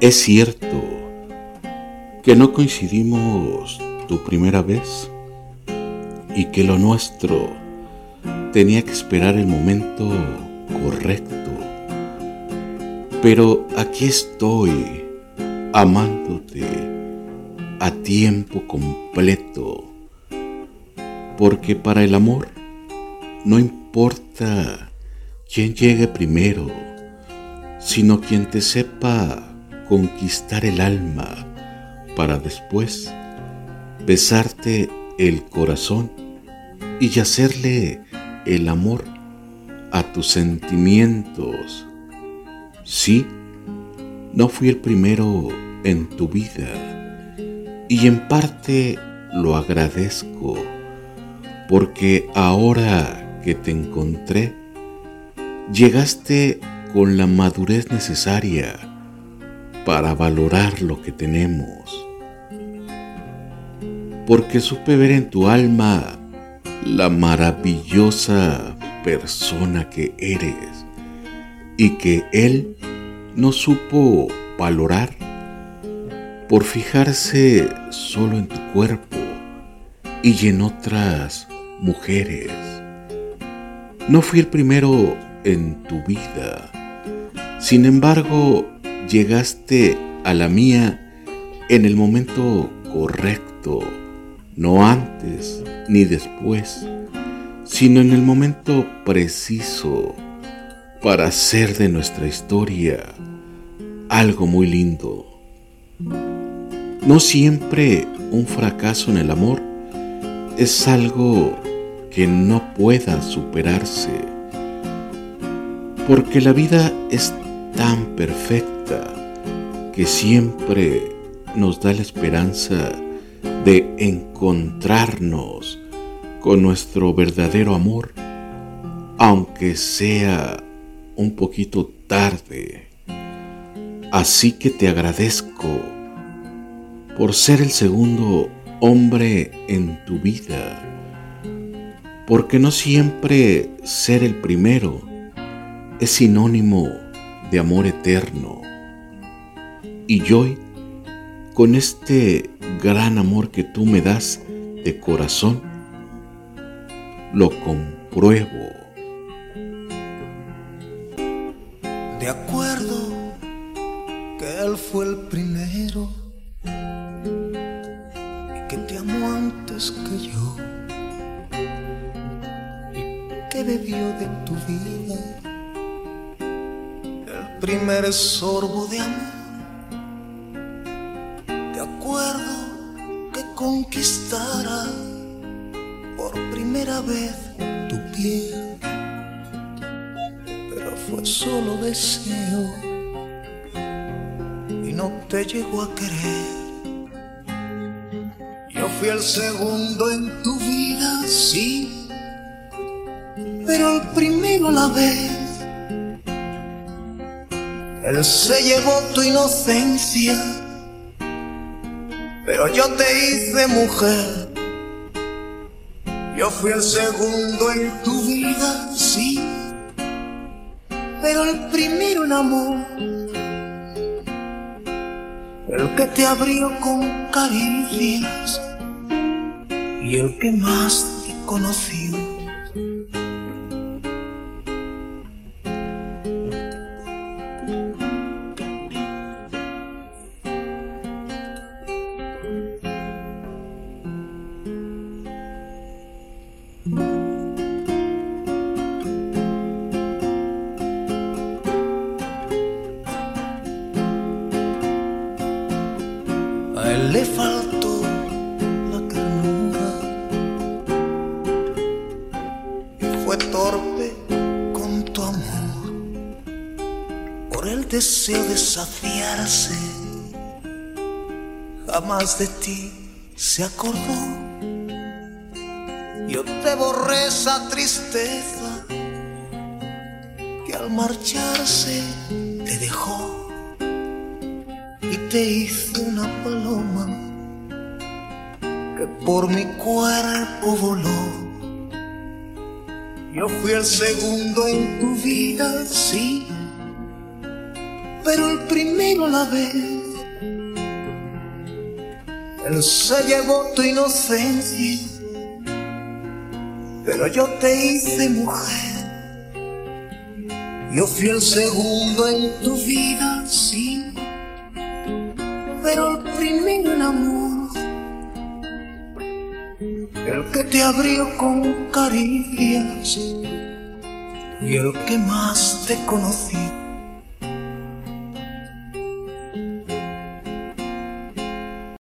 Es cierto que no coincidimos tu primera vez y que lo nuestro tenía que esperar el momento correcto. Pero aquí estoy amándote a tiempo completo, porque para el amor no importa quién llegue primero, sino quien te sepa conquistar el alma para después besarte el corazón y hacerle el amor a tus sentimientos. Sí, no fui el primero en tu vida y en parte lo agradezco porque ahora que te encontré, llegaste con la madurez necesaria para valorar lo que tenemos. Porque supe ver en tu alma la maravillosa persona que eres y que Él no supo valorar por fijarse solo en tu cuerpo y en otras mujeres. No fui el primero en tu vida. Sin embargo, llegaste a la mía en el momento correcto, no antes ni después, sino en el momento preciso para hacer de nuestra historia algo muy lindo. No siempre un fracaso en el amor es algo que no pueda superarse, porque la vida es tan perfecta que siempre nos da la esperanza de encontrarnos con nuestro verdadero amor, aunque sea un poquito tarde. Así que te agradezco por ser el segundo hombre en tu vida, porque no siempre ser el primero es sinónimo de amor eterno. Y hoy, con este gran amor que tú me das de corazón, lo compruebo. De acuerdo que Él fue el primero y que te amó antes que yo y que bebió de tu vida primer sorbo de amor. Conquistara por primera vez tu piel, pero fue solo deseo y no te llegó a querer. Yo fui el segundo en tu vida, sí, pero el primero la vez él se llevó tu inocencia, pero yo te hice mujer. Yo fui el segundo en tu vida, sí, pero el primero en amor. El que te abrió con caricias y el que más te conoció. Le faltó la ternura. Y fue torpe con tu amor por el deseo de saciarse. Jamás de ti se acordó. Yo te borré esa tristeza que al marcharse te dejó te hice una paloma que por mi cuerpo voló. Yo fui el segundo en tu vida, sí, pero el primero la vez. Él se llevó tu inocencia, pero yo te hice mujer. Yo fui el segundo en tu vida, sí, pero el primero en amor. El que te abrió con caricias y el que más te conocí